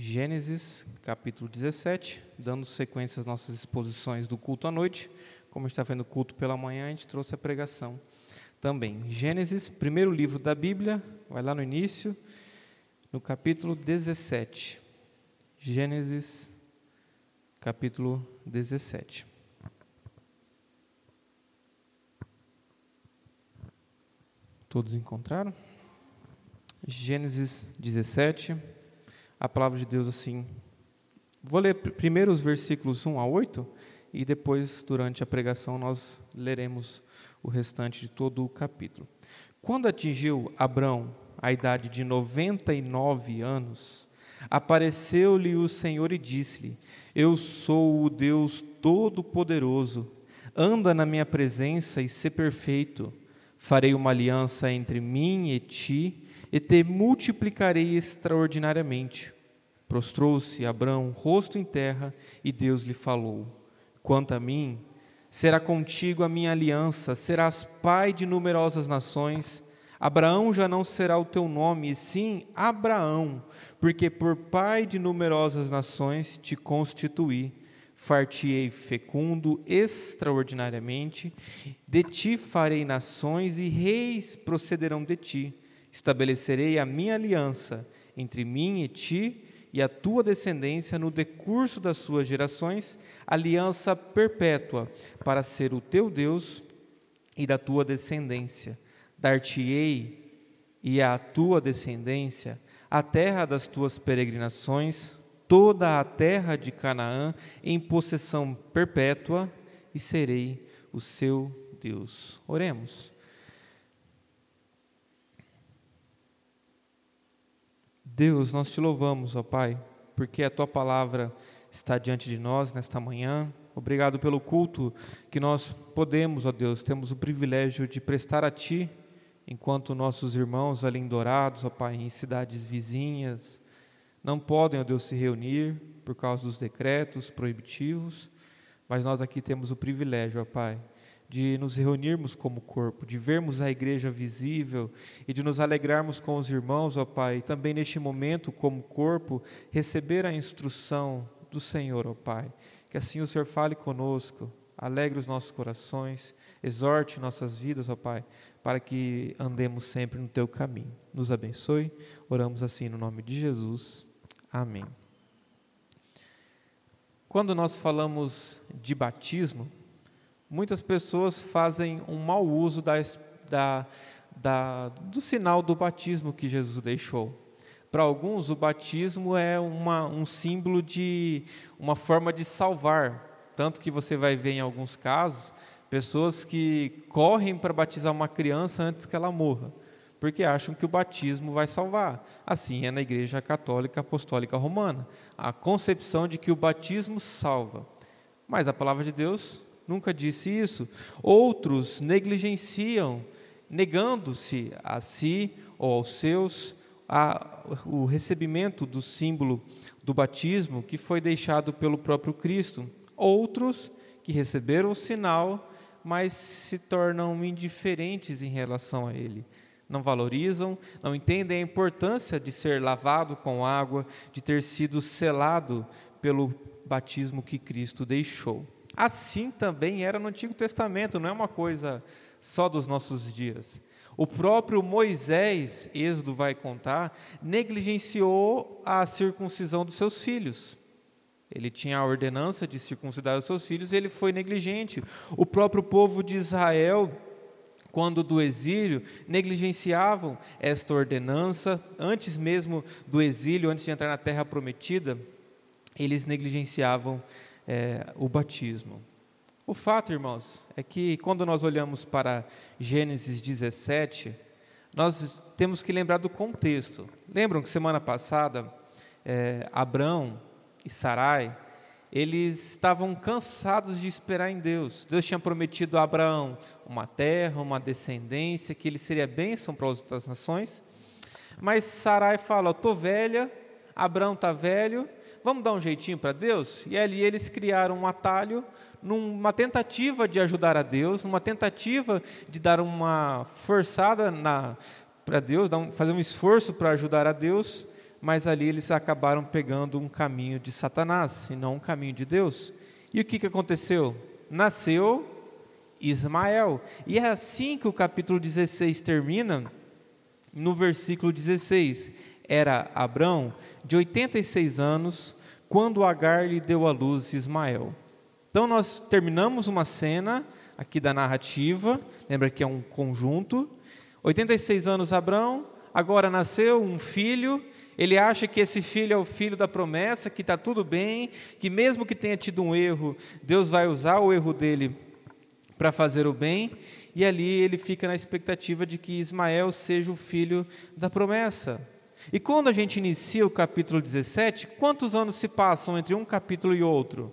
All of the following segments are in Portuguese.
Gênesis, capítulo 17, dando sequência às nossas exposições do culto à noite. Como está vendo o culto pela manhã, a gente trouxe a pregação também. Gênesis, primeiro livro da Bíblia, vai lá no início, no capítulo 17. Gênesis, capítulo 17. Todos encontraram? Gênesis 17, a palavra de Deus assim. Vou ler primeiro os versículos 1 a 8 e depois, durante a pregação, nós leremos o restante de todo o capítulo. Quando atingiu Abrão a idade de 99 anos, apareceu-lhe o Senhor e disse-lhe: Eu sou o Deus Todo-Poderoso, anda na minha presença e ser perfeito farei uma aliança entre mim e ti, e te multiplicarei extraordinariamente. Prostrou-se Abraão, rosto em terra, e Deus lhe falou: Quanto a mim, será contigo a minha aliança, serás pai de numerosas nações. Abraão já não será o teu nome, e sim Abraão, porque por pai de numerosas nações te constituí far-te-ei fecundo extraordinariamente, de ti farei nações e reis procederão de ti. Estabelecerei a minha aliança entre mim e ti e a tua descendência no decurso das suas gerações, aliança perpétua, para ser o teu Deus e da tua descendência. Dar-te-ei e à tua descendência a terra das tuas peregrinações, toda a terra de Canaã em possessão perpétua e serei o seu Deus. Oremos. Deus, nós te louvamos, ó Pai, porque a tua palavra está diante de nós nesta manhã. Obrigado pelo culto que nós podemos, ó Deus, temos o privilégio de prestar a ti, enquanto nossos irmãos ali em Dourados, ó Pai, em cidades vizinhas, não podem, ó Deus, se reunir por causa dos decretos proibitivos, mas nós aqui temos o privilégio, ó Pai, de nos reunirmos como corpo, de vermos a igreja visível e de nos alegrarmos com os irmãos, ó Pai, e também neste momento, como corpo, receber a instrução do Senhor, ó Pai. Que assim o Senhor fale conosco, alegre os nossos corações, exorte nossas vidas, ó Pai, para que andemos sempre no teu caminho. Nos abençoe. Oramos assim no nome de Jesus. Amém. Quando nós falamos de batismo, muitas pessoas fazem um mau uso da, da, da, do sinal do batismo que Jesus deixou. Para alguns, o batismo é uma, um símbolo de uma forma de salvar. Tanto que você vai ver em alguns casos pessoas que correm para batizar uma criança antes que ela morra porque acham que o batismo vai salvar. Assim é na Igreja Católica Apostólica Romana, a concepção de que o batismo salva. Mas a palavra de Deus nunca disse isso. Outros negligenciam, negando-se a si ou aos seus a, o recebimento do símbolo do batismo que foi deixado pelo próprio Cristo. Outros que receberam o sinal, mas se tornam indiferentes em relação a ele não valorizam, não entendem a importância de ser lavado com água, de ter sido selado pelo batismo que Cristo deixou. Assim também era no Antigo Testamento, não é uma coisa só dos nossos dias. O próprio Moisés, Êxodo vai contar, negligenciou a circuncisão dos seus filhos. Ele tinha a ordenança de circuncidar os seus filhos, e ele foi negligente. O próprio povo de Israel quando do exílio, negligenciavam esta ordenança, antes mesmo do exílio, antes de entrar na terra prometida, eles negligenciavam é, o batismo. O fato, irmãos, é que quando nós olhamos para Gênesis 17, nós temos que lembrar do contexto. Lembram que semana passada, é, Abrão e Sarai, eles estavam cansados de esperar em Deus. Deus tinha prometido a Abraão uma terra, uma descendência, que ele seria bênção para as outras nações. Mas Sarai fala: Estou velha, Abraão está velho, vamos dar um jeitinho para Deus? E ali eles criaram um atalho, numa tentativa de ajudar a Deus, numa tentativa de dar uma forçada para Deus, fazer um esforço para ajudar a Deus. mas ali eles acabaram pegando um caminho de Satanás e não um caminho de Deus. E o que, que aconteceu? Nasceu Ismael. E é assim que o capítulo 16 termina, no versículo 16. Era Abrão de 86 anos quando Agar lhe deu à luz Ismael. Então nós terminamos uma cena aqui da narrativa, lembra que é um conjunto. 86 anos Abrão, agora nasceu um filho, ele acha que esse filho é o filho da promessa, que está tudo bem, que mesmo que tenha tido um erro, Deus vai usar o erro dele para fazer o bem, e ali ele fica na expectativa de que Ismael seja o filho da promessa. E quando a gente inicia o capítulo 17, quantos anos se passam entre um capítulo e outro?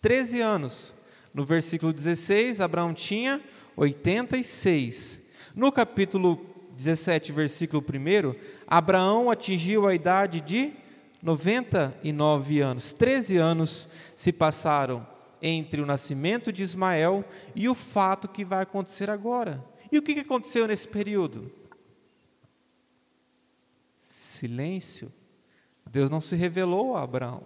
13 anos. No versículo 16, Abraão tinha 86. No capítulo 17, versículo 1, Abraão atingiu a idade de 99 anos. 13 anos se passaram entre o nascimento de Ismael e o fato que vai acontecer agora. E o que aconteceu nesse período? Silêncio. Deus não se revelou a Abraão.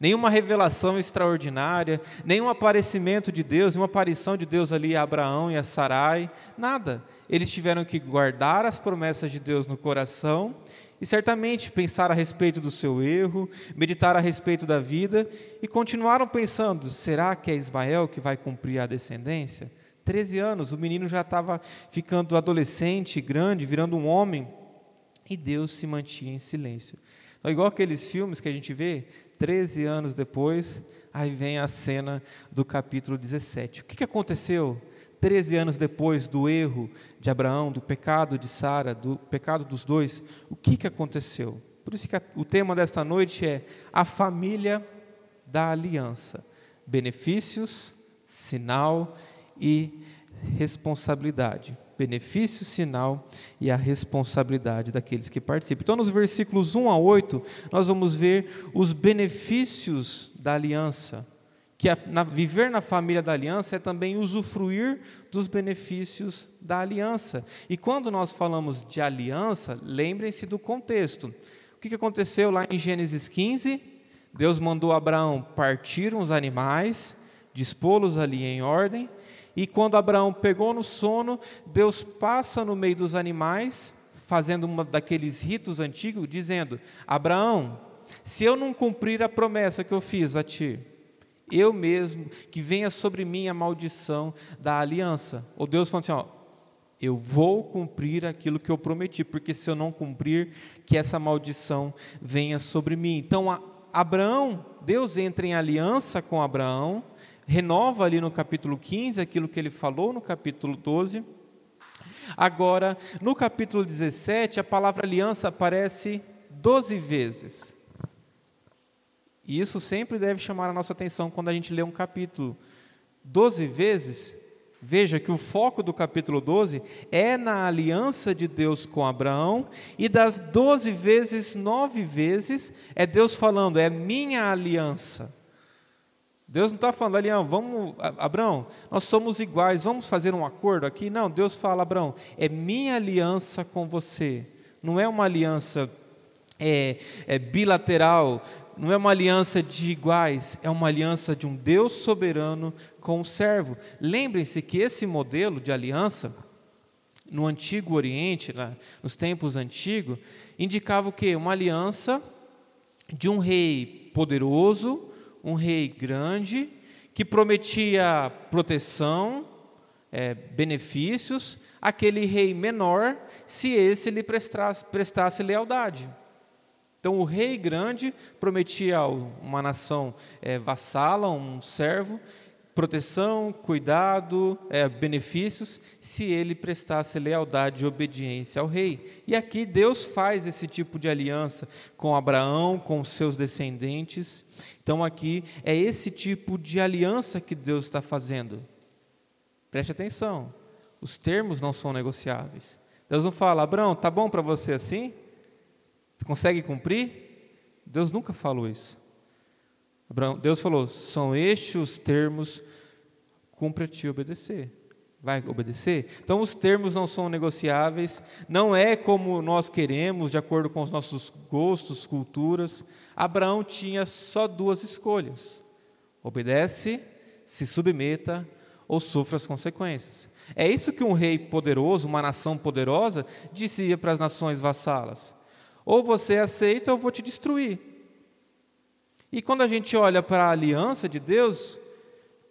Nenhuma revelação extraordinária, nenhum aparecimento de Deus, nenhuma aparição de Deus ali a Abraão e a Sarai, nada. Eles tiveram que guardar as promessas de Deus no coração e certamente pensar a respeito do seu erro, meditar a respeito da vida e continuaram pensando: será que é Ismael que vai cumprir a descendência? Treze anos, o menino já estava ficando adolescente, grande, virando um homem e Deus se mantinha em silêncio. Então, igual aqueles filmes que a gente vê, 13 anos depois, aí vem a cena do capítulo 17. O que, que aconteceu 13 anos depois do erro de Abraão, do pecado de Sara, do pecado dos dois? O que, que aconteceu? Por isso que o tema desta noite é a família da aliança. Benefícios, sinal e responsabilidade benefício, sinal e a responsabilidade daqueles que participam. Então, nos versículos 1 a 8, nós vamos ver os benefícios da aliança. Que a, na, viver na família da aliança é também usufruir dos benefícios da aliança. E quando nós falamos de aliança, lembrem-se do contexto. O que, aconteceu lá em Gênesis 15? Deus mandou Abraão partir uns animais, dispô-los ali em ordem, e quando Abraão pegou no sono, Deus passa no meio dos animais, fazendo um daqueles ritos antigos, dizendo: Abraão, se eu não cumprir a promessa que eu fiz a ti, eu mesmo, que venha sobre mim a maldição da aliança. Ou Deus falando assim: ó, eu vou cumprir aquilo que eu prometi, porque se eu não cumprir, que essa maldição venha sobre mim. Então, Abraão, Deus entra em aliança com Abraão, renova ali no capítulo 15 aquilo que ele falou no capítulo 12. Agora, no capítulo 17, a palavra aliança aparece 12 vezes. E isso sempre deve chamar a nossa atenção quando a gente lê um capítulo. 12 vezes, veja que o foco do capítulo 12 é na aliança de Deus com Abraão, e das 12 vezes, nove vezes, é Deus falando, é minha aliança. Deus não está falando ali, ah, vamos, Abraão, nós somos iguais, vamos fazer um acordo aqui? Não, Deus fala, Abraão, é minha aliança com você, não é uma aliança é, é bilateral, não é uma aliança de iguais, é uma aliança de um Deus soberano com o servo. Lembrem-se que esse modelo de aliança, no Antigo Oriente, nos tempos antigos, indicava o quê? Uma aliança de um rei poderoso, um rei grande que prometia proteção, é, benefícios, aquele rei menor, se esse lhe prestasse, prestasse lealdade. Então, o rei grande prometia uma nação é, vassala, um servo, proteção, cuidado, é, benefícios, se ele prestasse lealdade e obediência ao rei. E aqui Deus faz esse tipo de aliança com Abraão, com seus descendentes. Então, aqui é esse tipo de aliança que Deus está fazendo. Preste atenção, os termos não são negociáveis. Deus não fala, Abraão, tá bom para você assim? Consegue cumprir? Deus nunca falou isso. Deus falou: são estes os termos, ti obedecer. Vai obedecer? Então, os termos não são negociáveis, não é como nós queremos, de acordo com os nossos gostos, culturas. Abraão tinha só duas escolhas: obedece, se submeta ou sofra as consequências. É isso que um rei poderoso, uma nação poderosa, dizia para as nações vassalas: ou você aceita ou vou te destruir. E quando a gente olha para a aliança de Deus,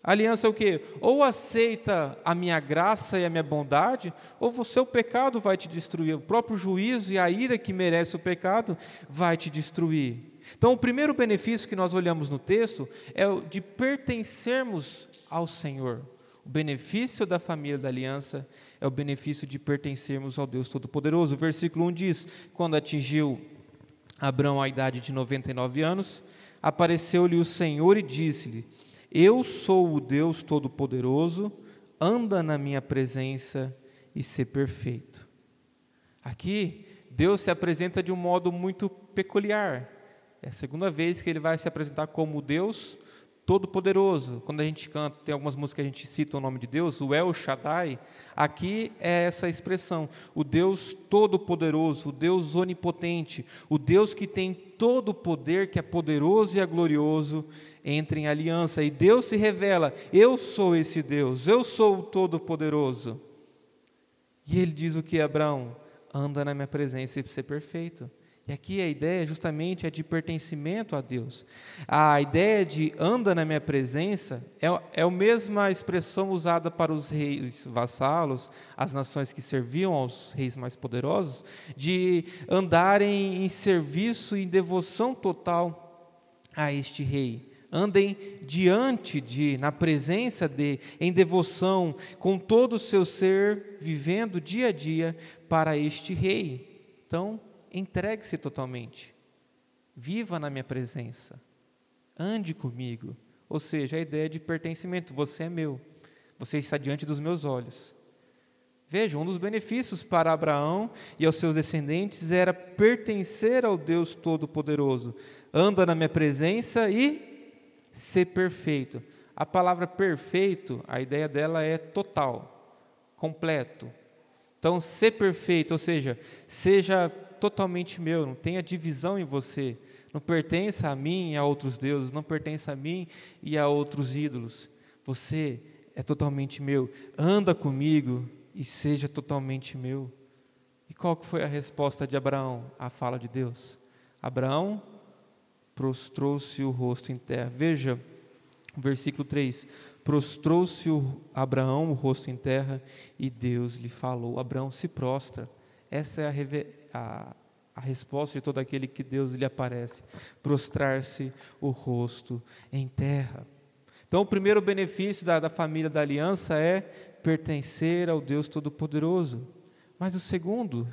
a aliança é o quê? Ou aceita a minha graça e a minha bondade, ou o seu pecado vai te destruir. O próprio juízo e a ira que merece o pecado vai te destruir. Então, o primeiro benefício que nós olhamos no texto é o de pertencermos ao Senhor. O benefício da família da aliança é o benefício de pertencermos ao Deus Todo-Poderoso. O versículo 1 diz: Quando atingiu Abraão a idade de 99 anos, apareceu-lhe o Senhor e disse-lhe: Eu sou o Deus Todo-Poderoso, anda na minha presença e ser perfeito. Aqui, Deus se apresenta de um modo muito peculiar. É a segunda vez que ele vai se apresentar como Deus Todo-Poderoso. Quando a gente canta, tem algumas músicas que a gente cita o nome de Deus, o El Shaddai. Aqui é essa expressão, o Deus Todo-Poderoso, o Deus Onipotente, o Deus que tem todo o poder, que é poderoso e é glorioso, entra em aliança. E Deus se revela: Eu sou esse Deus, eu sou o Todo-Poderoso. E ele diz o que, Abraão? Anda na minha presença e ser perfeito. E aqui a ideia justamente é de pertencimento a Deus. A ideia de anda na minha presença é, é a mesma expressão usada para os reis vassalos, as nações que serviam aos reis mais poderosos, de andarem em serviço e devoção total a este rei. Andem diante de, na presença de, em devoção, com todo o seu ser, vivendo dia a dia para este rei. Então, entregue-se totalmente. Viva na minha presença. Ande comigo. Ou seja, a ideia de pertencimento. Você é meu. Você está diante dos meus olhos. Veja, um dos benefícios para Abraão e aos seus descendentes era pertencer ao Deus Todo-Poderoso. Anda na minha presença e ser perfeito. A palavra perfeito, a ideia dela é total, completo. Então, ser perfeito, ou seja, seja totalmente meu, não tenha divisão em você, não pertence a mim e a outros deuses, não pertence a mim e a outros ídolos. Você é totalmente meu. Anda comigo e seja totalmente meu. E qual que foi a resposta de Abraão à fala de Deus? Abraão prostrou-se o rosto em terra. Veja, versículo 3: Prostrou-se Abraão o rosto em terra e Deus lhe falou. Abraão se prostra. Essa é a, a, a resposta de todo aquele que Deus lhe aparece: prostrar-se o rosto em terra. Então, o primeiro benefício da, da família da aliança é pertencer ao Deus Todo-Poderoso. Mas o segundo,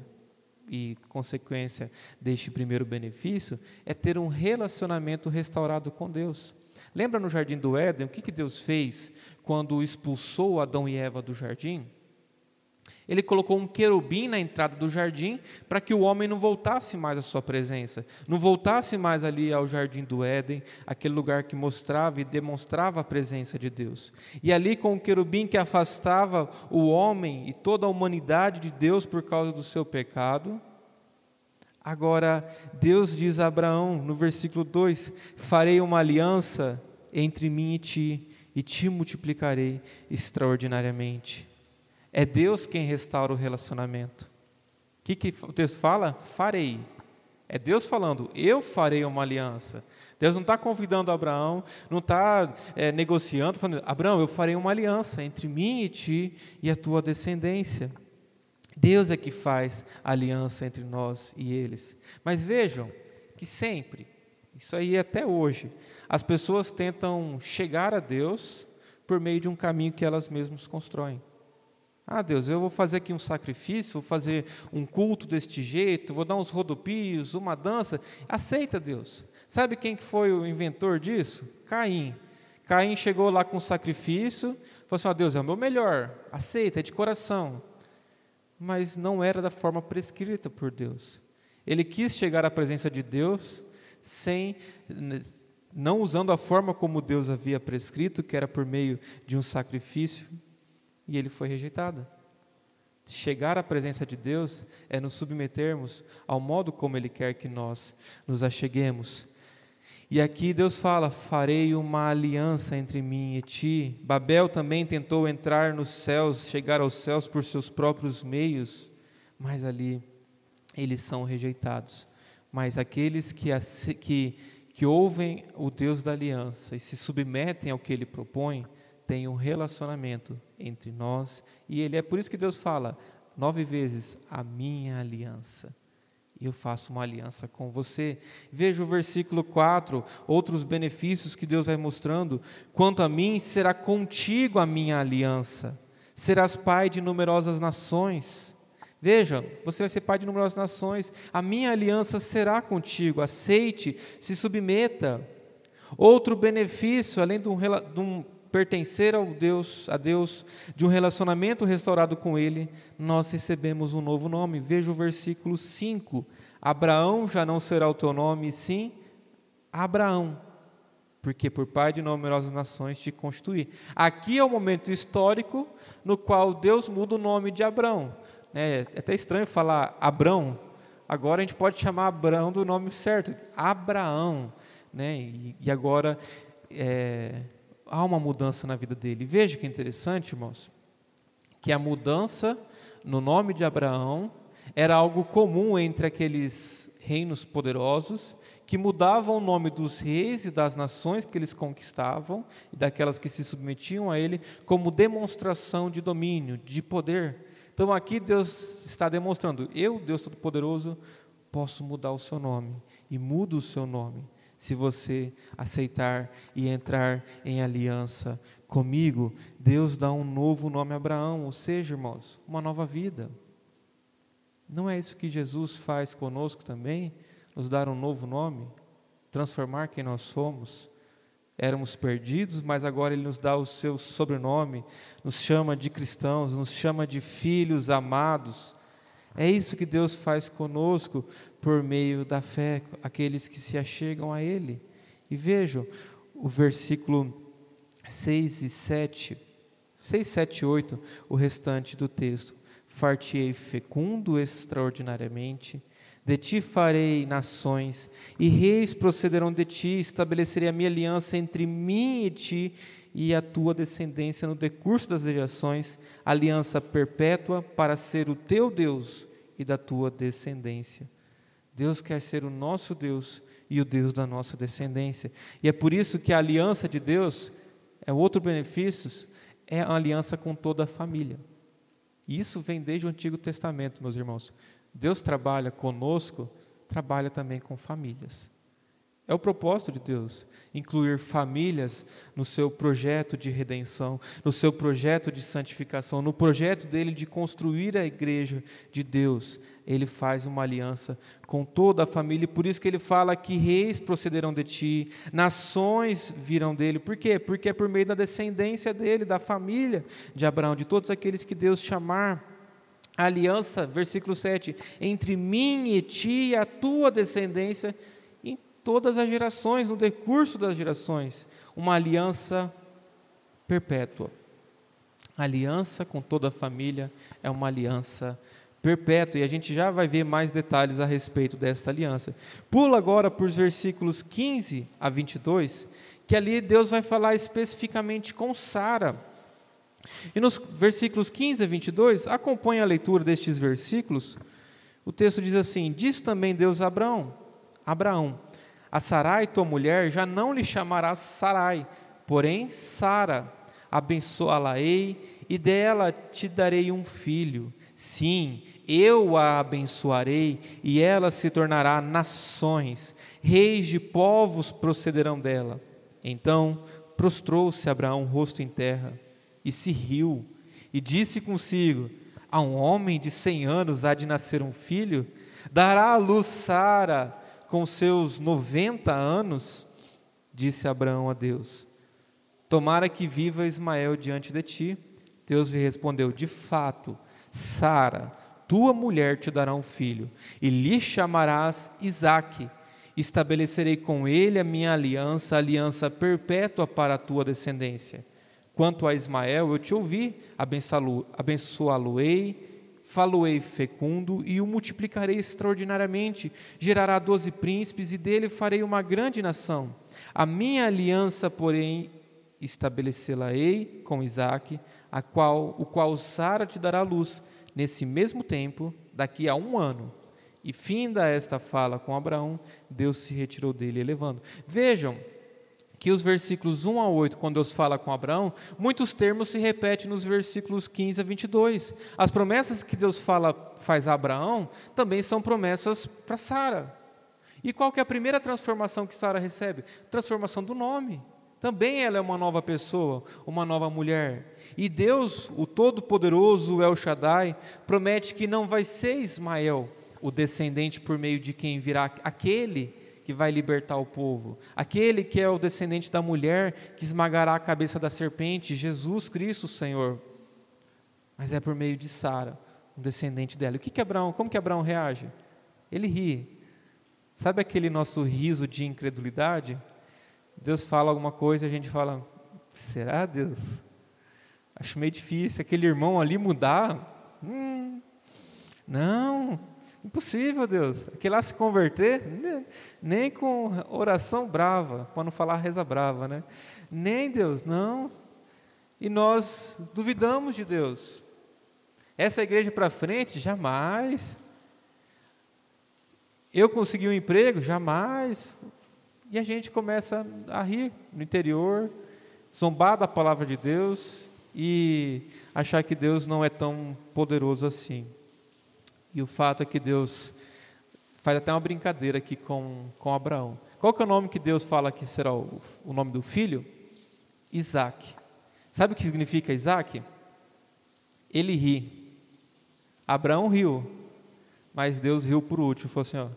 e consequência deste primeiro benefício, é ter um relacionamento restaurado com Deus. Lembra no jardim do Éden o que, que Deus fez quando expulsou Adão e Eva do jardim? Ele colocou um querubim na entrada do jardim para que o homem não voltasse mais à sua presença, não voltasse mais ali ao jardim do Éden, aquele lugar que mostrava e demonstrava a presença de Deus. E ali com o querubim que afastava o homem e toda a humanidade de Deus por causa do seu pecado, Agora, Deus diz a Abraão, no versículo 2: Farei uma aliança entre mim e ti, e te multiplicarei extraordinariamente. É Deus quem restaura o relacionamento. O que, que o texto fala? Farei. É Deus falando, eu farei uma aliança. Deus não está convidando Abraão, não está é, negociando, falando, Abraão, eu farei uma aliança entre mim e ti e a tua descendência. Deus é que faz aliança entre nós e eles. Mas vejam que sempre, isso aí até hoje, as pessoas tentam chegar a Deus por meio de um caminho que elas mesmas constroem. Ah, Deus, eu vou fazer aqui um sacrifício, vou fazer um culto deste jeito, vou dar uns rodopios, uma dança. Aceita, Deus. Sabe quem que foi o inventor disso? Caim. Caim chegou lá com um sacrifício, falou assim: oh, Deus, é o meu melhor, aceita, é de coração. Mas não era da forma prescrita por Deus. Ele quis chegar à presença de Deus sem não usando a forma como Deus havia prescrito, que era por meio de um sacrifício e ele foi rejeitado. Chegar à presença de Deus é nos submetermos ao modo como Ele quer que nós nos acheguemos. E aqui Deus fala: Farei uma aliança entre mim e ti. Babel também tentou entrar nos céus, chegar aos céus por seus próprios meios, mas ali eles são rejeitados. Mas aqueles que, que, que ouvem o Deus da aliança e se submetem ao que Ele propõe, tem um relacionamento entre nós e Ele. É por isso que Deus fala nove vezes: a minha aliança. E eu faço uma aliança com você. Veja o versículo 4, outros benefícios que Deus vai mostrando. Quanto a mim, será contigo a minha aliança. Serás pai de numerosas nações. Veja, você vai ser pai de numerosas nações. A minha aliança será contigo. Aceite, se submeta. Outro benefício, além de um, de um pertencer ao Deus, a Deus, de um relacionamento restaurado com Ele, nós recebemos um novo nome. Veja o versículo 5. Abraão já não será o teu nome, sim Abraão, porque por pai de numerosas nações te constituí. Aqui é o momento histórico no qual Deus muda o nome de Abraão. É, é até estranho falar Abrão, agora a gente pode chamar Abraão do nome certo, Abraão. Né? E agora é, há uma mudança na vida dele. Veja que interessante, irmãos, que a mudança no nome de Abraão era algo comum entre aqueles reinos poderosos que mudavam o nome dos reis e das nações que eles conquistavam e daquelas que se submetiam a ele como demonstração de domínio, de poder. Então aqui Deus está demonstrando: eu, Deus Todo-Poderoso, posso mudar o seu nome e mudo o seu nome se você aceitar e entrar em aliança comigo, Deus dá um novo nome a Abraão, ou seja, irmãos, uma nova vida. Não é isso que Jesus faz conosco também? Nos dar um novo nome? Transformar quem nós somos? Éramos perdidos, mas agora Ele nos dá o seu sobrenome, nos chama de cristãos, nos chama de filhos amados. É isso que Deus faz conosco por meio da fé, aqueles que se achegam a Ele. E vejam o versículo 6 e 7, 6, 7 e 8, o restante do texto. Fartiei fecundo extraordinariamente, de ti farei nações, e reis procederão de ti, estabelecerei a minha aliança entre mim e ti, e a tua descendência no decurso das gerações, aliança perpétua para ser o teu Deus e da tua descendência. Deus quer ser o nosso Deus e o Deus da nossa descendência. E é por isso que a aliança de Deus é outro benefício, é a aliança com toda a família. E isso vem desde o Antigo Testamento, meus irmãos. Deus trabalha conosco, trabalha também com famílias. É o propósito de Deus, incluir famílias no seu projeto de redenção, no seu projeto de santificação, no projeto dele de construir a igreja de Deus. Ele faz uma aliança com toda a família, e por isso que ele fala que reis procederão de ti, nações virão dele. Por quê? Porque é por meio da descendência dele, da família de Abraão, de todos aqueles que Deus chamar. Aliança, versículo 7, entre mim e ti e a tua descendência todas as gerações, no decurso das gerações, uma aliança perpétua. A aliança com toda a família é uma aliança perpétua, e a gente já vai ver mais detalhes a respeito desta aliança. Pula agora para os versículos 15 a 22, que ali Deus vai falar especificamente com Sara. E nos versículos 15 a 22, acompanhe a leitura destes versículos. O texto diz assim: Diz também Deus a Abraão: Abraão, a Sarai, tua mulher, já não lhe chamarás Sarai, porém Sara, abençoá-la-ei e dela te darei um filho. Sim, eu a abençoarei e ela se tornará nações, reis de povos procederão dela. Então prostrou-se Abraão rosto em terra e se riu e disse consigo: A um homem de cem anos há de nascer um filho? Dará à luz Sara com seus 90 anos, disse Abraão a Deus: Tomara que viva Ismael diante de ti. Deus lhe respondeu: De fato, Sara, tua mulher te dará um filho, e lhe chamarás Isaque. Estabelecerei com ele a minha aliança, aliança perpétua para a tua descendência. Quanto a Ismael, eu te ouvi, abençoá-lo-ei, faloei fecundo e o multiplicarei extraordinariamente. Gerará doze príncipes e dele farei uma grande nação. A minha aliança, porém, estabelecê-la-ei com Isaque, a qual, o qual Sara te dará luz, nesse mesmo tempo, daqui a um ano. E finda esta fala com Abraão, Deus se retirou dele, elevando. Vejam que os versículos 1 a 8, quando Deus fala com Abraão, muitos termos se repetem nos versículos 15 a 22. As promessas que Deus fala, faz a Abraão também são promessas para Sara. E qual que é a primeira transformação que Sara recebe? Transformação do nome. Também ela é uma nova pessoa, uma nova mulher. E Deus, o Todo-Poderoso, El Shaddai, promete que não vai ser Ismael, o descendente por meio de quem virá aquele que vai libertar o povo, aquele que é o descendente da mulher que esmagará a cabeça da serpente, Jesus Cristo, Senhor. Mas é por meio de Sara, um descendente dela. E o que que Abraão, como que Abraão reage? Ele ri. Sabe aquele nosso riso de incredulidade? Deus fala alguma coisa e a gente fala: será Deus? Acho meio difícil. Aquele irmão ali mudar? Hum, não, impossível, Deus. Aquele lá se converter? Nem com oração brava, para não falar reza brava, né? Nem Deus, não. E nós duvidamos de Deus. Essa igreja para frente? Jamais. Eu consegui um emprego? Jamais. E a gente começa a rir no interior, zombar da palavra de Deus e achar que Deus não é tão poderoso assim. E o fato é que Deus faz até uma brincadeira aqui com, com Abraão. Qual que é o nome que Deus fala que será o, o nome do filho? Isaac. Sabe o que significa Isaac? Ele ri. Abraão riu, mas Deus riu por último. Falou assim: ó,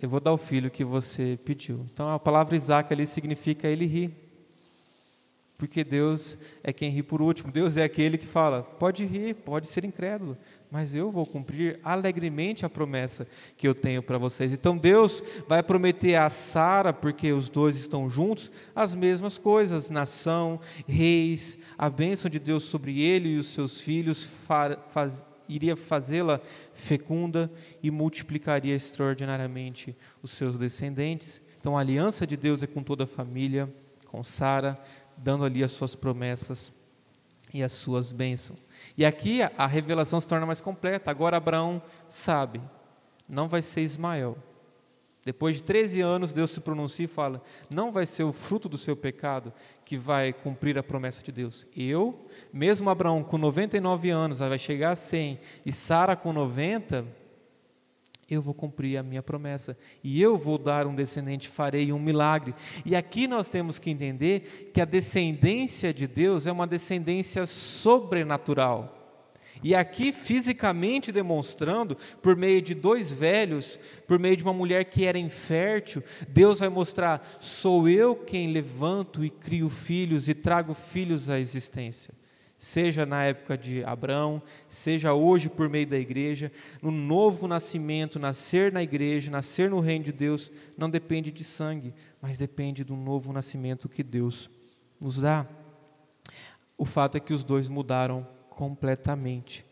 eu vou dar o filho que você pediu. Então a palavra Isaac ali significa ele ri. Porque Deus é quem ri por último. Deus é aquele que fala: pode rir, pode ser incrédulo, mas eu vou cumprir alegremente a promessa que eu tenho para vocês. Então Deus vai prometer a Sara, porque os dois estão juntos, as mesmas coisas: nação, reis, a bênção de Deus sobre ele e os seus filhos, faz, iria fazê-la fecunda e multiplicaria extraordinariamente os seus descendentes. Então a aliança de Deus é com toda a família, com Sara, dando ali as suas promessas e as suas bênçãos. E aqui a, revelação se torna mais completa. Agora Abraão sabe, não vai ser Ismael, depois de 13 anos, Deus se pronuncia e fala: Não vai ser o fruto do seu pecado que vai cumprir a promessa de Deus. Eu, mesmo Abraão com 99 anos, vai chegar a 100, e Sara com 90, eu vou cumprir a minha promessa. E eu vou dar um descendente, farei um milagre. E aqui nós temos que entender que a descendência de Deus é uma descendência sobrenatural. E aqui, fisicamente demonstrando, por meio de dois velhos, por meio de uma mulher que era infértil, Deus vai mostrar: sou eu quem levanto e crio filhos e trago filhos à existência. Seja na época de Abraão, seja hoje por meio da igreja, no novo nascimento, nascer na igreja, nascer no reino de Deus, não depende de sangue, mas depende do novo nascimento que Deus nos dá. O fato é que os dois mudaram completamente.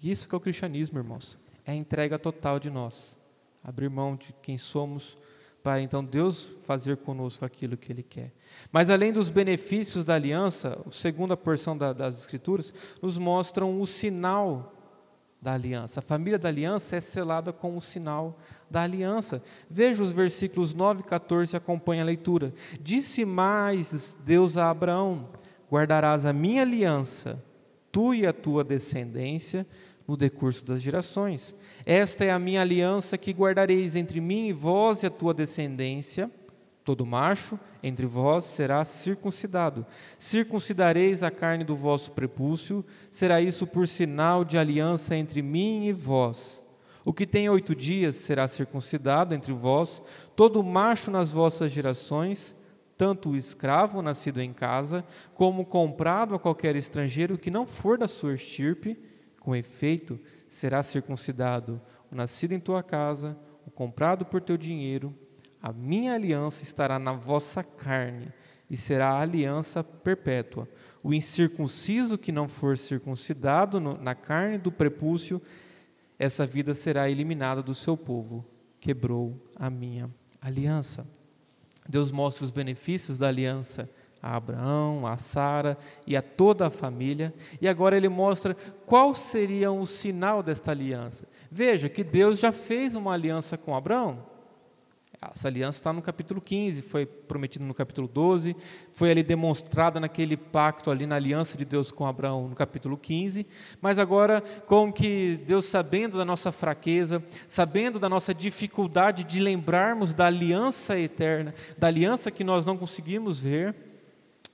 Isso que é o cristianismo, irmãos. É a entrega total de nós. Abrir mão de quem somos para então Deus fazer conosco aquilo que Ele quer. Mas além dos benefícios da aliança, a segunda porção da, das Escrituras nos mostram o sinal da aliança. A família da aliança é selada com o sinal da aliança. Veja os versículos 9 e 14 acompanha a leitura. Disse mais Deus a Abraão: Guardarás a minha aliança tu e a tua descendência no decurso das gerações. Esta é a minha aliança que guardareis entre mim e vós e a tua descendência. Todo macho entre vós será circuncidado. Circuncidareis a carne do vosso prepúcio, será isso por sinal de aliança entre mim e vós. O que tem oito dias será circuncidado entre vós, todo macho nas vossas gerações tanto o escravo nascido em casa, como comprado a qualquer estrangeiro que não for da sua estirpe, com efeito, será circuncidado o nascido em tua casa, o comprado por teu dinheiro. A minha aliança estará na vossa carne, e será a aliança perpétua. O incircunciso que não for circuncidado na carne do prepúcio, essa vida será eliminada do seu povo. Quebrou a minha aliança. Deus mostra os benefícios da aliança a Abraão, a Sara e a toda a família, e agora ele mostra qual seria o sinal desta aliança. Veja que Deus já fez uma aliança com Abraão. Essa aliança está no capítulo 15, foi prometida no capítulo 12, foi ali demonstrada naquele pacto ali na aliança de Deus com Abraão no capítulo 15, mas agora com que Deus sabendo da nossa fraqueza, sabendo da nossa dificuldade de lembrarmos da aliança eterna, da aliança que nós não conseguimos ver,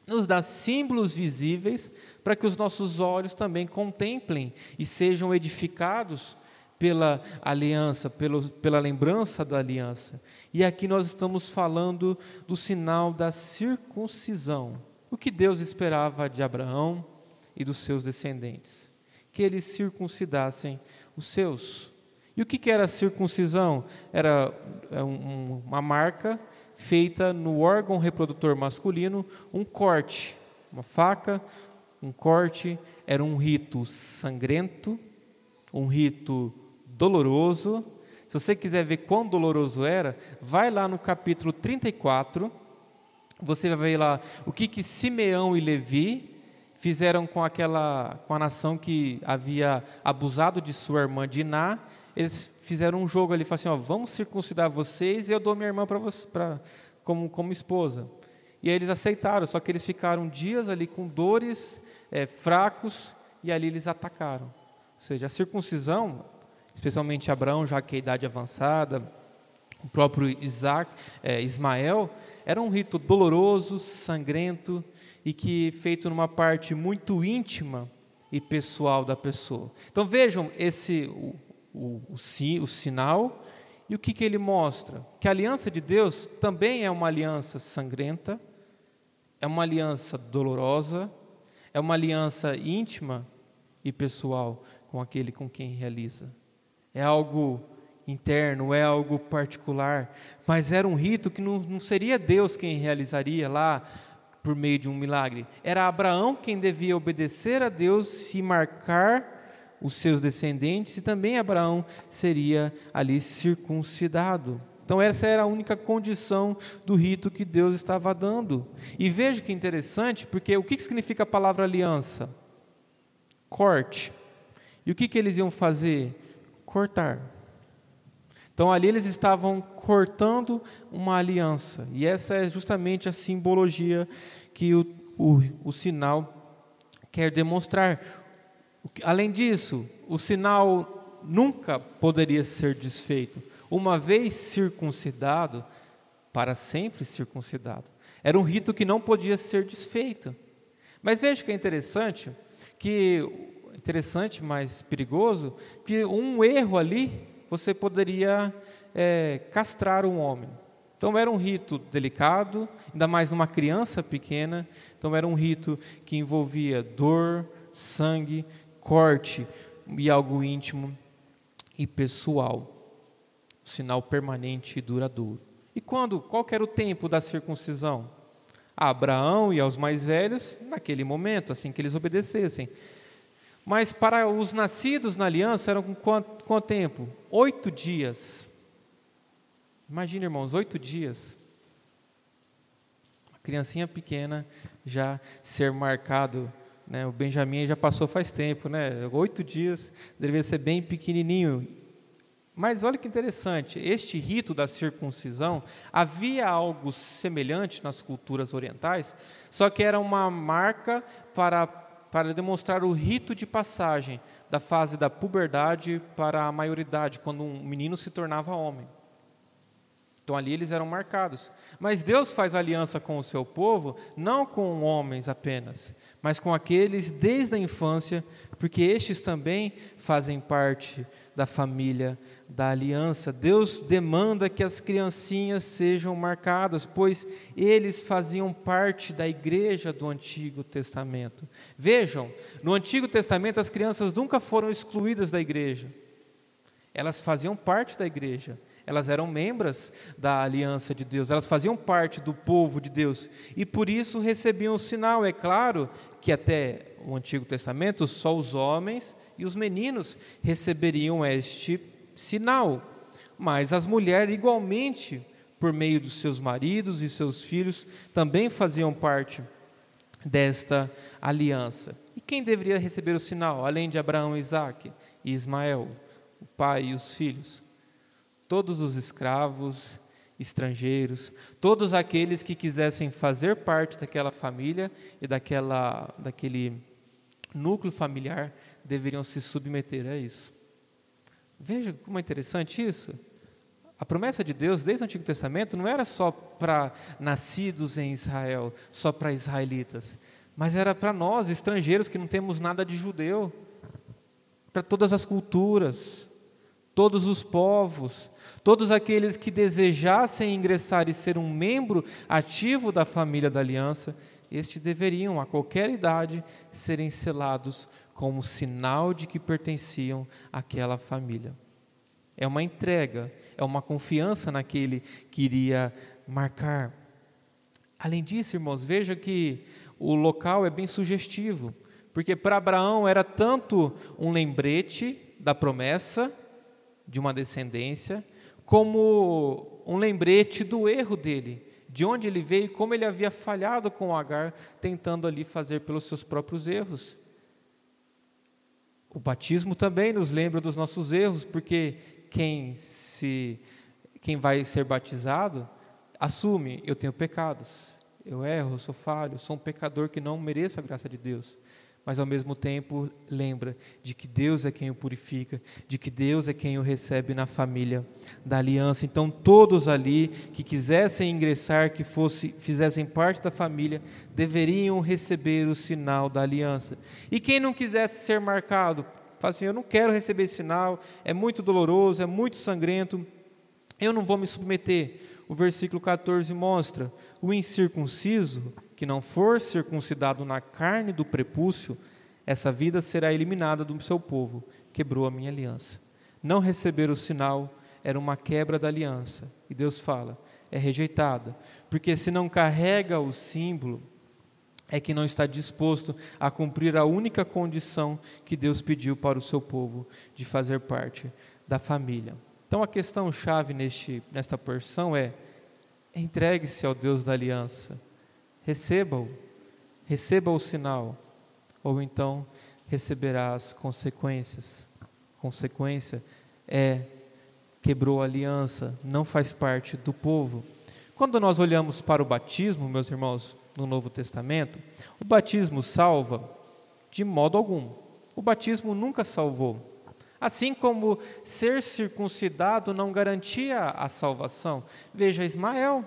nos dá símbolos visíveis para que os nossos olhos também contemplem e sejam edificados pela aliança, pelo, pela lembrança da aliança. E aqui nós estamos falando do sinal da circuncisão. O que Deus esperava de Abraão e dos seus descendentes? Que eles circuncidassem os seus. E o que era a circuncisão? Era é uma marca feita no órgão reprodutor masculino um corte, uma faca, um corte, era um rito sangrento, um rito doloroso. Se você quiser ver quão doloroso era, vai lá no capítulo 34, você vai ver lá o que, que Simeão e Levi fizeram com aquela com a nação que havia abusado de sua irmã Diná eles fizeram um jogo ali, falaram assim, ó, vamos circuncidar vocês e eu dou minha irmã para você, pra, como, como esposa. E aí eles aceitaram, só que eles ficaram dias ali com dores, é, fracos, e ali eles atacaram. Ou seja, a circuncisão, especialmente Abraão, já que a idade avançada, o próprio Isaac, é, Ismael, era um rito doloroso, sangrento e que feito numa parte muito íntima e pessoal da pessoa. Então vejam esse o, o, o sinal e o que, que ele mostra? Que a aliança de Deus também é uma aliança sangrenta, é uma aliança dolorosa, é uma aliança íntima e pessoal com aquele com quem realiza. É algo interno, é algo particular, mas era um rito que não, não seria Deus quem realizaria lá por meio de um milagre. Era Abraão quem devia obedecer a Deus e marcar os seus descendentes e também Abraão seria ali circuncidado. Então, essa era a única condição do rito que Deus estava dando. E veja que interessante, porque o que significa a palavra aliança? Corte. E o que, que eles iam fazer? Cortar. Então, ali eles estavam cortando uma aliança. E essa é justamente a simbologia que o, o, o sinal quer demonstrar. Além disso, o sinal nunca poderia ser desfeito. Uma vez circuncidado, para sempre circuncidado. Era um rito que não podia ser desfeito. Mas veja que é interessante, que interessante, mas perigoso, que um erro ali você poderia é, castrar um homem. Então era um rito delicado, ainda mais numa criança pequena. Então era um rito que envolvia dor, sangue, corte e algo íntimo e pessoal, sinal permanente e duradouro. E quando? Qual era o tempo da circuncisão? A Abraão e aos mais velhos, naquele momento, assim que eles obedecessem. Mas para os nascidos na aliança eram quanto, quanto tempo? Oito dias. Imagina, irmãos, oito dias. Uma criancinha pequena já ser marcado né, o Benjamin já passou faz tempo, né? Oito dias, deveria ser bem pequenininho. Mas olha que interessante, este rito da circuncisão havia algo semelhante nas culturas orientais, só que era uma marca para, para demonstrar o rito de passagem da fase da puberdade para a maioridade, quando um menino se tornava homem. Então ali eles eram marcados. Mas Deus faz aliança com o seu povo, não com homens apenas, mas com aqueles desde a infância, porque estes também fazem parte da família da aliança. Deus demanda que as criancinhas sejam marcadas, pois eles faziam parte da igreja do Antigo Testamento. Vejam, no Antigo Testamento as crianças nunca foram excluídas da igreja. Elas faziam parte da igreja elas eram membros da aliança de Deus, elas faziam parte do povo de Deus e por isso recebiam o sinal. É claro que até o Antigo Testamento só os homens e os meninos receberiam este sinal, mas as mulheres igualmente, por meio dos seus maridos e seus filhos, também faziam parte desta aliança. E quem deveria receber o sinal, além de Abraão, Isaac e Ismael, o pai e os filhos? Todos os escravos, estrangeiros, todos aqueles que quisessem fazer parte daquela família e daquela, daquele núcleo familiar deveriam se submeter a isso. Veja como é interessante isso. A promessa de Deus, desde o Antigo Testamento, não era só para nascidos em Israel, só para israelitas, mas era para nós, estrangeiros que não temos nada de judeu, para todas as culturas, todos os povos, todos aqueles que desejassem ingressar e ser um membro ativo da família da aliança, estes deveriam, a qualquer idade, serem selados como sinal de que pertenciam àquela família. É uma entrega, é uma confiança naquele que iria marcar. Além disso, irmãos, veja que o local é bem sugestivo, porque para Abraão era tanto um lembrete da promessa de uma descendência, como um lembrete do erro dele, de onde ele veio e como ele havia falhado com Agar, tentando ali fazer pelos seus próprios erros. O batismo também nos lembra dos nossos erros, porque quem se quem vai ser batizado assume eu tenho pecados, eu erro, eu sou falho, eu sou um pecador que não mereço a graça de Deus. Mas ao mesmo tempo lembra de que Deus é quem o purifica, de que Deus é quem o recebe na família da aliança. Então todos ali que quisessem ingressar, que fosse, fizessem parte da família, deveriam receber o sinal da aliança. E quem não quisesse ser marcado, Fala assim: eu não quero receber esse sinal, é muito doloroso, é muito sangrento, eu não vou me submeter. O versículo 14 mostra: o incircunciso, que não for circuncidado na carne do prepúcio, essa vida será eliminada do seu povo. Quebrou a minha aliança. Não receber o sinal era uma quebra da aliança. E Deus fala: é rejeitada, porque se não carrega o símbolo, é que não está disposto a cumprir a única condição que Deus pediu para o seu povo, de fazer parte da família. Então a questão chave neste, nesta porção é: entregue-se ao Deus da aliança, receba-o, receba o sinal, ou então receberá as consequências. Consequência é quebrou a aliança, não faz parte do povo. Quando nós olhamos para o batismo, meus irmãos, no Novo Testamento, o batismo salva? De modo algum. O batismo nunca salvou. Assim como ser circuncidado não garantia a salvação. Veja Ismael.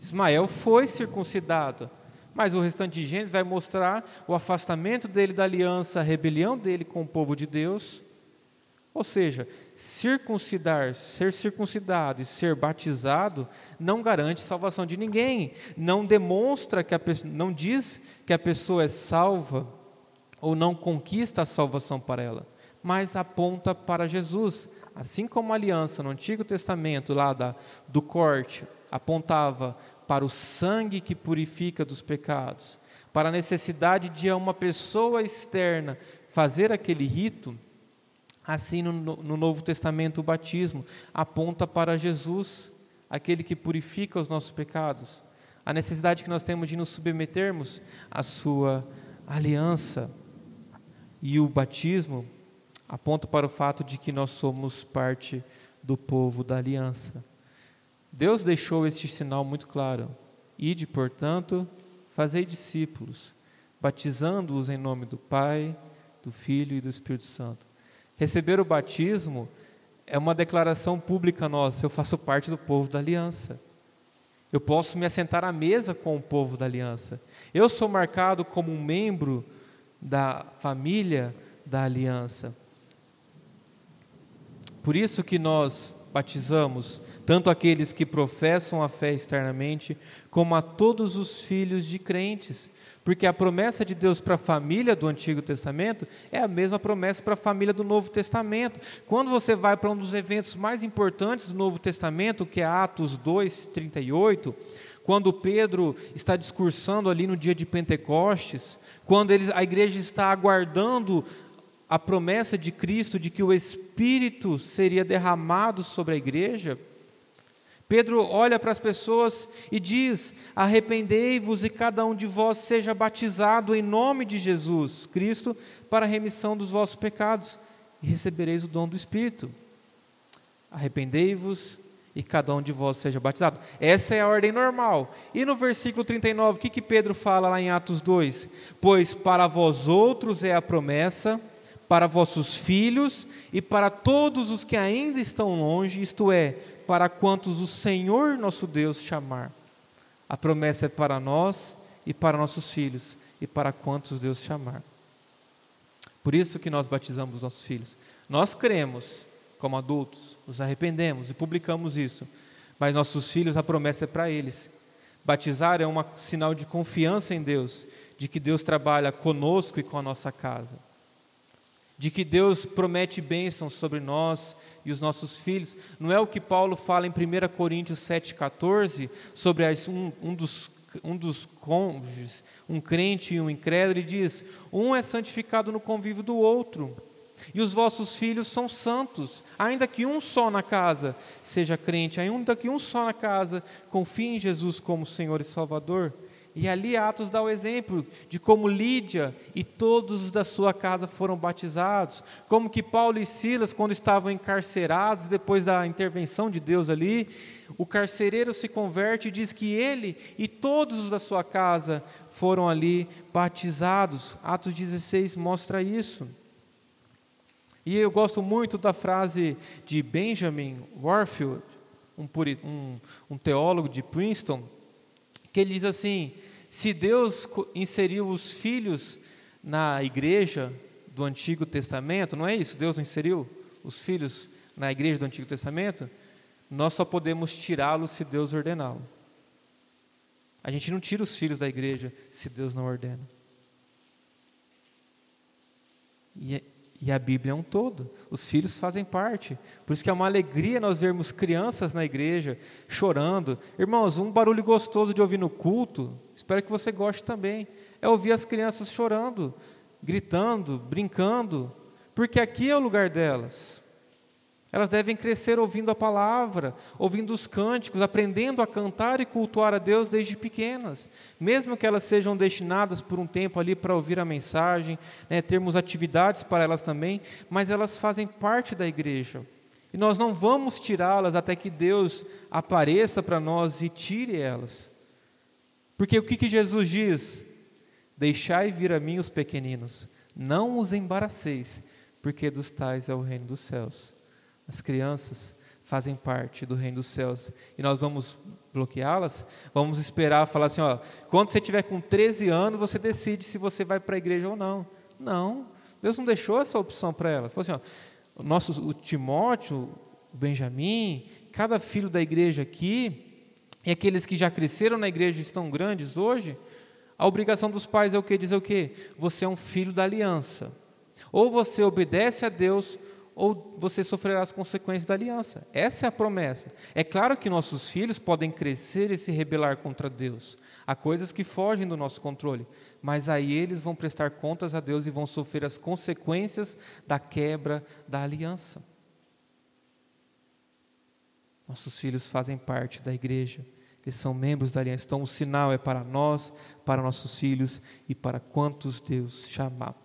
Ismael foi circuncidado, mas o restante de Gênesis vai mostrar o afastamento dele da aliança, a rebelião dele com o povo de Deus. Ou seja, circuncidar, ser circuncidado e ser batizado não garante salvação de ninguém, não demonstra que a pessoa, não diz que a pessoa é salva ou não conquista a salvação para ela, mas aponta para Jesus. Assim como a aliança no Antigo Testamento, lá da, do corte, apontava para o sangue que purifica dos pecados, para a necessidade de uma pessoa externa fazer aquele rito, Assim, no, no Novo Testamento, o batismo aponta para Jesus, aquele que purifica os nossos pecados. A necessidade que nós temos de nos submetermos à Sua aliança. E o batismo aponta para o fato de que nós somos parte do povo da aliança. Deus deixou este sinal muito claro. Ide, portanto, fazei discípulos, batizando-os em nome do Pai, do Filho e do Espírito Santo Receber o batismo é uma declaração pública nossa, eu faço parte do povo da aliança. Eu posso me assentar à mesa com o povo da aliança. Eu sou marcado como um membro da família da aliança. Por isso que nós batizamos tanto aqueles que professam a fé externamente, como a todos os filhos de crentes. Porque a promessa de Deus para a família do Antigo Testamento é a mesma promessa para a família do Novo Testamento. Quando você vai para um dos eventos mais importantes do Novo Testamento, que é Atos 2, 38, quando Pedro está discursando ali no dia de Pentecostes, quando eles, a igreja está aguardando a promessa de Cristo de que o Espírito seria derramado sobre a igreja, Pedro olha para as pessoas e diz: Arrependei-vos e cada um de vós seja batizado em nome de Jesus Cristo para a remissão dos vossos pecados, e recebereis o dom do Espírito. Arrependei-vos e cada um de vós seja batizado. Essa é a ordem normal. E no versículo 39, o que, que Pedro fala lá em Atos 2? Pois para vós outros é a promessa para vossos filhos e para todos os que ainda estão longe, isto é, para quantos o Senhor nosso Deus chamar. A promessa é para nós e para nossos filhos e para quantos Deus chamar. Por isso que nós batizamos os nossos filhos. Nós cremos como adultos, nos arrependemos e publicamos isso. Mas nossos filhos, a promessa é para eles. Batizar é um sinal de confiança em Deus, de que Deus trabalha conosco e com a nossa casa de que Deus promete bênçãos sobre nós e os nossos filhos. Não é o que Paulo fala em 1 Coríntios 7,14, sobre as, um, um, dos, um dos cônjuges, um crente e um incrédulo, ele diz: um é santificado no convívio do outro. E os vossos filhos são santos, ainda que um só na casa seja crente, ainda que um só na casa confie em Jesus como Senhor e Salvador. E ali Atos dá o exemplo de como Lídia e todos da sua casa foram batizados, como que Paulo e Silas, quando estavam encarcerados, depois da intervenção de Deus ali, o carcereiro se converte e diz que ele e todos os da sua casa foram ali batizados. Atos 16 mostra isso. E eu gosto muito da frase de Benjamin Warfield, um, um, um teólogo de Princeton, que ele diz assim: se Deus inseriu os filhos na igreja do Antigo Testamento, não é isso? Deus não inseriu os filhos na igreja do Antigo Testamento? Nós só podemos tirá-los se Deus ordená-lo. A gente não tira os filhos da igreja se Deus não ordena. E é e a Bíblia é um todo. Os filhos fazem parte. Por isso que é uma alegria nós vermos crianças na igreja chorando. Irmãos, um barulho gostoso de ouvir no culto, espero que você goste também, é ouvir as crianças chorando, gritando, brincando, porque aqui é o lugar delas. Elas devem crescer ouvindo a palavra, ouvindo os cânticos, aprendendo a cantar e cultuar a Deus desde pequenas. Mesmo que elas sejam destinadas por um tempo ali para ouvir a mensagem, né, termos atividades para elas também, mas elas fazem parte da igreja. E nós não vamos tirá-las até que Deus apareça para nós e tire elas. Porque o que, que Jesus diz? Deixai vir a mim os pequeninos, não os embaraceis, porque dos tais é o reino dos céus. As crianças fazem parte do reino dos céus e nós vamos bloqueá-las? Vamos esperar falar assim, ó, quando você tiver com 13 anos, você decide se você vai para a igreja ou não. Não. Deus não deixou essa opção para elas. Falou assim, ó, o nosso o Timóteo, o Benjamim, cada filho da igreja aqui, e aqueles que já cresceram na igreja e estão grandes hoje, a obrigação dos pais é o que? Dizer o quê? Você é um filho da aliança. Ou você obedece a Deus, ou você sofrerá as consequências da aliança. Essa é a promessa. É claro que nossos filhos podem crescer e se rebelar contra Deus. Há coisas que fogem do nosso controle, mas aí eles vão prestar contas a Deus e vão sofrer as consequências da quebra da aliança. Nossos filhos fazem parte da igreja, eles são membros da aliança. Então, o sinal é para nós, para nossos filhos e para quantos Deus chamar.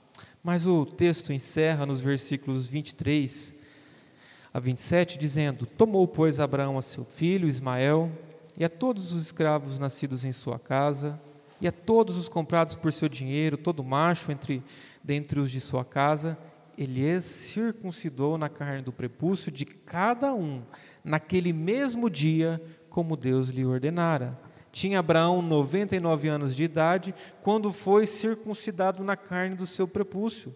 Mas o texto encerra nos versículos 23 a 27, dizendo: Tomou, pois, Abraão a seu filho Ismael, e a todos os escravos nascidos em sua casa, e a todos os comprados por seu dinheiro, todo macho entre dentre os de sua casa, ele circuncidou na carne do prepúcio de cada um, naquele mesmo dia, como Deus lhe ordenara. Tinha Abraão 99 anos de idade quando foi circuncidado na carne do seu prepúcio.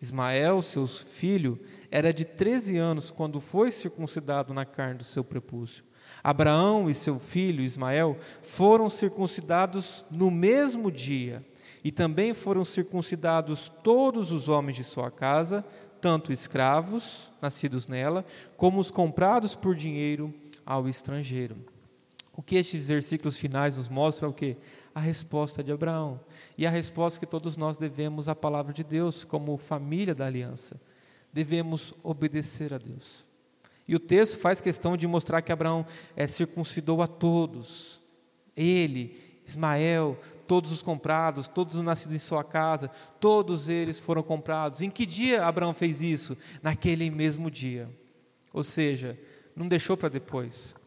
Ismael, seu filho, era de 13 anos quando foi circuncidado na carne do seu prepúcio. Abraão e seu filho Ismael foram circuncidados no mesmo dia, e também foram circuncidados todos os homens de sua casa, tanto escravos, nascidos nela, como os comprados por dinheiro ao estrangeiro. O que estes versículos finais nos mostram é o que? A resposta de Abraão. E a resposta que todos nós devemos à palavra de Deus, como família da aliança. Devemos obedecer a Deus. E o texto faz questão de mostrar que Abraão é, circuncidou a todos. Ele, Ismael, todos os comprados, todos os nascidos em sua casa, todos eles foram comprados. Em que dia Abraão fez isso? Naquele mesmo dia. Ou seja, não deixou para depois.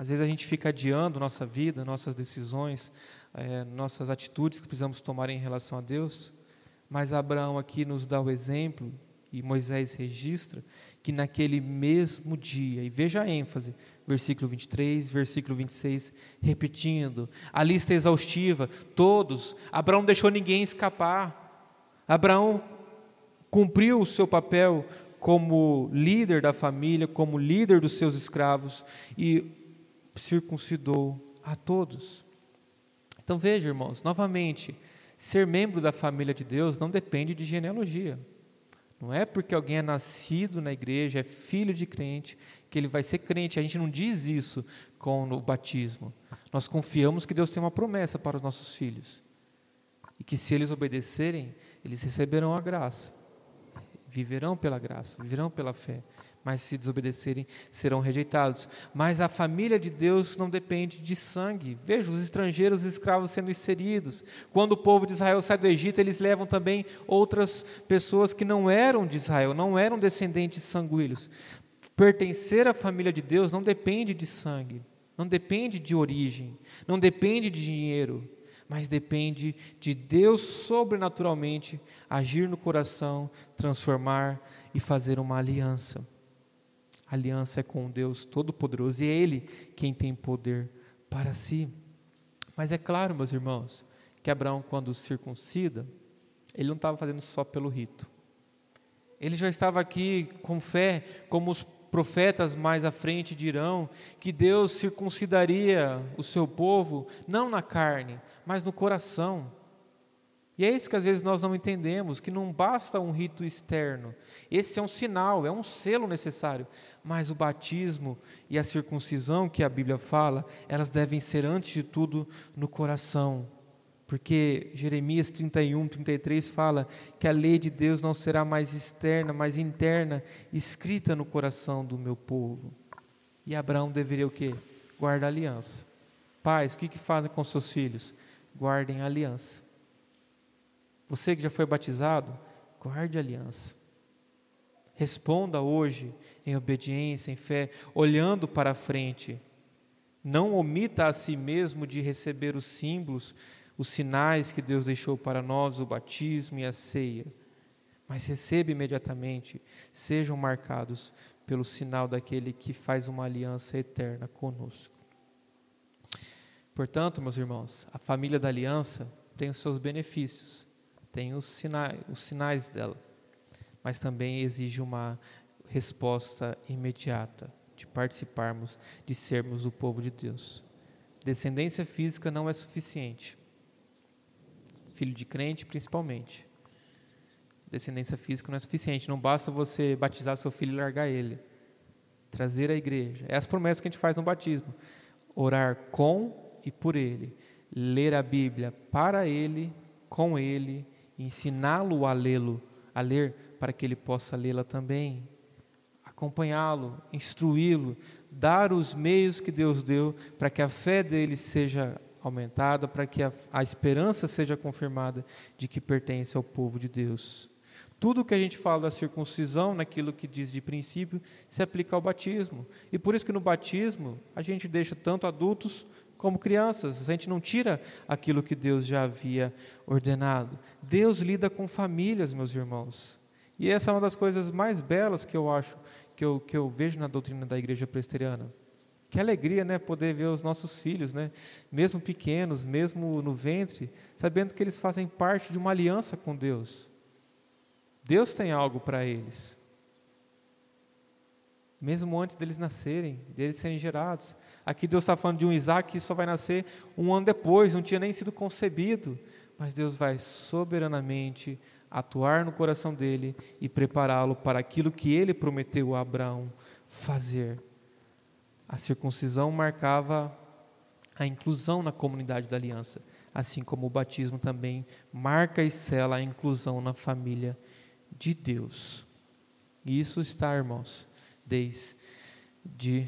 Às vezes a gente fica adiando nossa vida, nossas decisões, é, nossas atitudes que precisamos tomar em relação a Deus. Mas Abraão aqui nos dá o exemplo, e Moisés registra, que naquele mesmo dia, e veja a ênfase, versículo 23, versículo 26, repetindo, a lista exaustiva, todos, Abraão deixou ninguém escapar, Abraão cumpriu o seu papel como líder da família, como líder dos seus escravos e circuncidou a todos. Então veja, irmãos, novamente, ser membro da família de Deus não depende de genealogia. Não é porque alguém é nascido na igreja, é filho de crente, que ele vai ser crente. A gente não diz isso com o batismo. Nós confiamos que Deus tem uma promessa para os nossos filhos. E que se eles obedecerem, eles receberão a graça. Viverão pela graça, viverão pela fé mas se desobedecerem, serão rejeitados. Mas a família de Deus não depende de sangue. Veja, os estrangeiros, os escravos sendo inseridos. Quando o povo de Israel sai do Egito, eles levam também outras pessoas que não eram de Israel, não eram descendentes sanguíneos. Pertencer à família de Deus não depende de sangue, não depende de origem, não depende de dinheiro, mas depende de Deus sobrenaturalmente agir no coração, transformar e fazer uma aliança. A aliança é com Deus Todo-Poderoso e é Ele quem tem poder para si. Mas é claro, meus irmãos, que Abraão, quando circuncida, ele não estava fazendo só pelo rito. Ele já estava aqui com fé, como os profetas mais à frente dirão, que Deus circuncidaria o seu povo, não na carne, mas no coração. E é isso que às vezes nós não entendemos, que não basta um rito externo. Esse é um sinal, é um selo necessário. Mas o batismo e a circuncisão que a Bíblia fala, elas devem ser antes de tudo no coração. Porque Jeremias 31, 33 fala que a lei de Deus não será mais externa, mas interna, escrita no coração do meu povo. E Abraão deveria o quê? Guardar aliança. Pais, o que, que fazem com seus filhos? Guardem aliança. Você que já foi batizado, guarde aliança. Responda hoje em obediência, em fé, olhando para a frente. Não omita a si mesmo de receber os símbolos, os sinais que Deus deixou para nós, o batismo e a ceia. Mas receba imediatamente, sejam marcados pelo sinal daquele que faz uma aliança eterna conosco. Portanto, meus irmãos, a família da aliança tem os seus benefícios, tem os sinais, os sinais dela, mas também exige uma resposta imediata de participarmos, de sermos o povo de Deus. Descendência física não é suficiente. Filho de crente, principalmente. Descendência física não é suficiente. Não basta você batizar seu filho e largar ele. Trazer a igreja. É as promessas que a gente faz no batismo. Orar com e por ele. Ler a Bíblia para ele, com ele ensiná-lo a lê-lo, a ler para que ele possa lê-la também, acompanhá-lo, instruí-lo, dar os meios que Deus deu para que a fé dele seja aumentada, para que a, a esperança seja confirmada de que pertence ao povo de Deus. Tudo que a gente fala da circuncisão, naquilo que diz de princípio, se aplica ao batismo. E por isso que no batismo a gente deixa tanto adultos como crianças. A gente não tira aquilo que Deus já havia ordenado. Deus lida com famílias, meus irmãos. E essa é uma das coisas mais belas que eu acho, que eu, que eu vejo na doutrina da igreja presbiteriana. Que alegria, né, poder ver os nossos filhos, né, mesmo pequenos, mesmo no ventre, sabendo que eles fazem parte de uma aliança com Deus. Deus tem algo para eles. Mesmo antes deles nascerem, deles serem gerados. Aqui Deus está falando de um Isaac que só vai nascer um ano depois, não tinha nem sido concebido. Mas Deus vai soberanamente atuar no coração dele e prepará-lo para aquilo que ele prometeu a Abraão fazer. A circuncisão marcava a inclusão na comunidade da aliança, assim como o batismo também marca e sela a inclusão na família de Deus. E isso está, irmãos, desde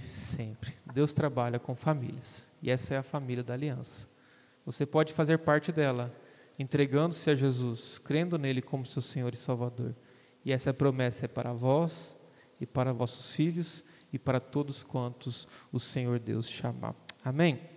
sempre. Deus trabalha com famílias, e essa é a família da aliança. Você pode fazer parte dela, entregando-se a Jesus, crendo nele como seu Senhor e Salvador. E essa promessa é para vós e para vossos filhos e para todos quantos o Senhor Deus chamar. Amém?